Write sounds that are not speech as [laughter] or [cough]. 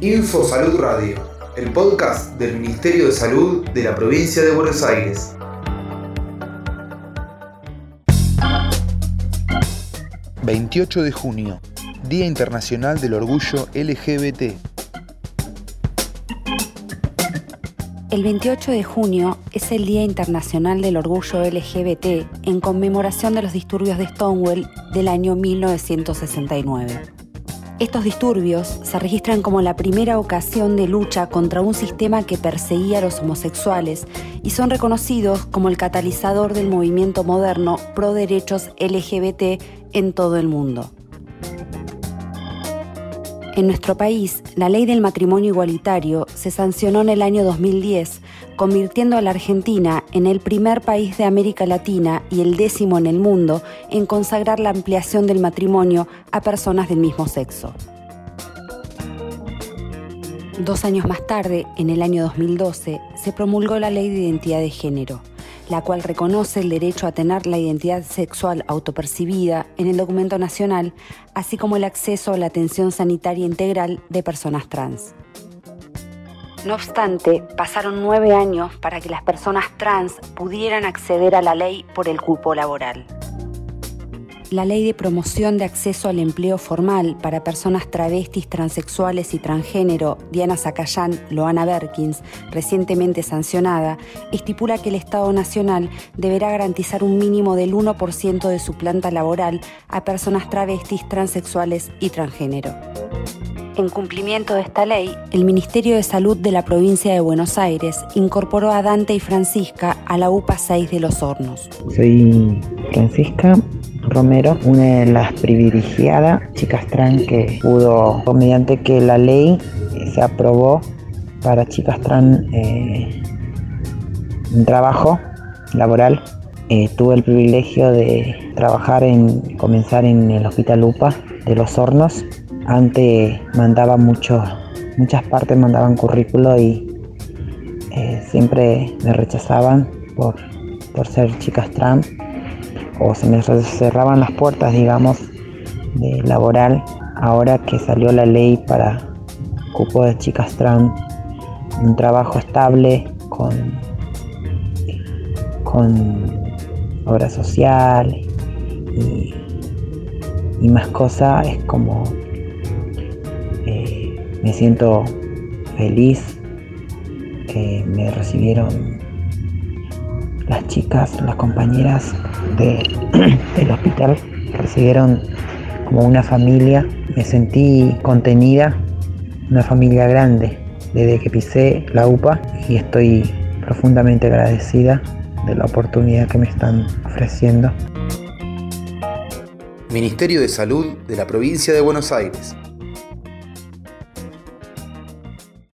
Info Salud Radio, el podcast del Ministerio de Salud de la provincia de Buenos Aires. ...28 de junio... ...Día Internacional del Orgullo LGBT... El 28 de junio es el Día Internacional del Orgullo LGBT en conmemoración de los disturbios de Stonewall del año 1969. Estos disturbios se registran como la primera ocasión de lucha contra un sistema que perseguía a los homosexuales y son reconocidos como el catalizador del movimiento moderno pro derechos LGBT en todo el mundo. En nuestro país, la ley del matrimonio igualitario se sancionó en el año 2010, convirtiendo a la Argentina en el primer país de América Latina y el décimo en el mundo en consagrar la ampliación del matrimonio a personas del mismo sexo. Dos años más tarde, en el año 2012, se promulgó la Ley de Identidad de Género la cual reconoce el derecho a tener la identidad sexual autopercibida en el documento nacional, así como el acceso a la atención sanitaria integral de personas trans. No obstante, pasaron nueve años para que las personas trans pudieran acceder a la ley por el cupo laboral la Ley de Promoción de Acceso al Empleo Formal para Personas Travestis, Transexuales y Transgénero, Diana Zacayán, Loana Berkins, recientemente sancionada, estipula que el Estado Nacional deberá garantizar un mínimo del 1% de su planta laboral a personas travestis, transexuales y transgénero. En cumplimiento de esta ley, el Ministerio de Salud de la provincia de Buenos Aires incorporó a Dante y Francisca a la UPA 6 de los Hornos. Soy Francisca, Romero, una de las privilegiadas chicas trans que pudo, mediante que la ley se aprobó para chicas trans eh, un trabajo laboral. Eh, tuve el privilegio de trabajar en, comenzar en el Hospital UPA de los Hornos. Antes mandaba mucho, muchas partes mandaban currículo y eh, siempre me rechazaban por, por ser chicas trans o se me cerraban las puertas, digamos, de laboral, ahora que salió la ley para cupo de chicas trans, un trabajo estable con, con obra social y, más cosas, es como eh, me siento feliz que me recibieron las chicas, las compañeras [clears throat] del hospital recibieron como una familia. Me sentí contenida, una familia grande desde que pisé la UPA y estoy profundamente agradecida de la oportunidad que me están ofreciendo. Ministerio de Salud de la Provincia de Buenos Aires.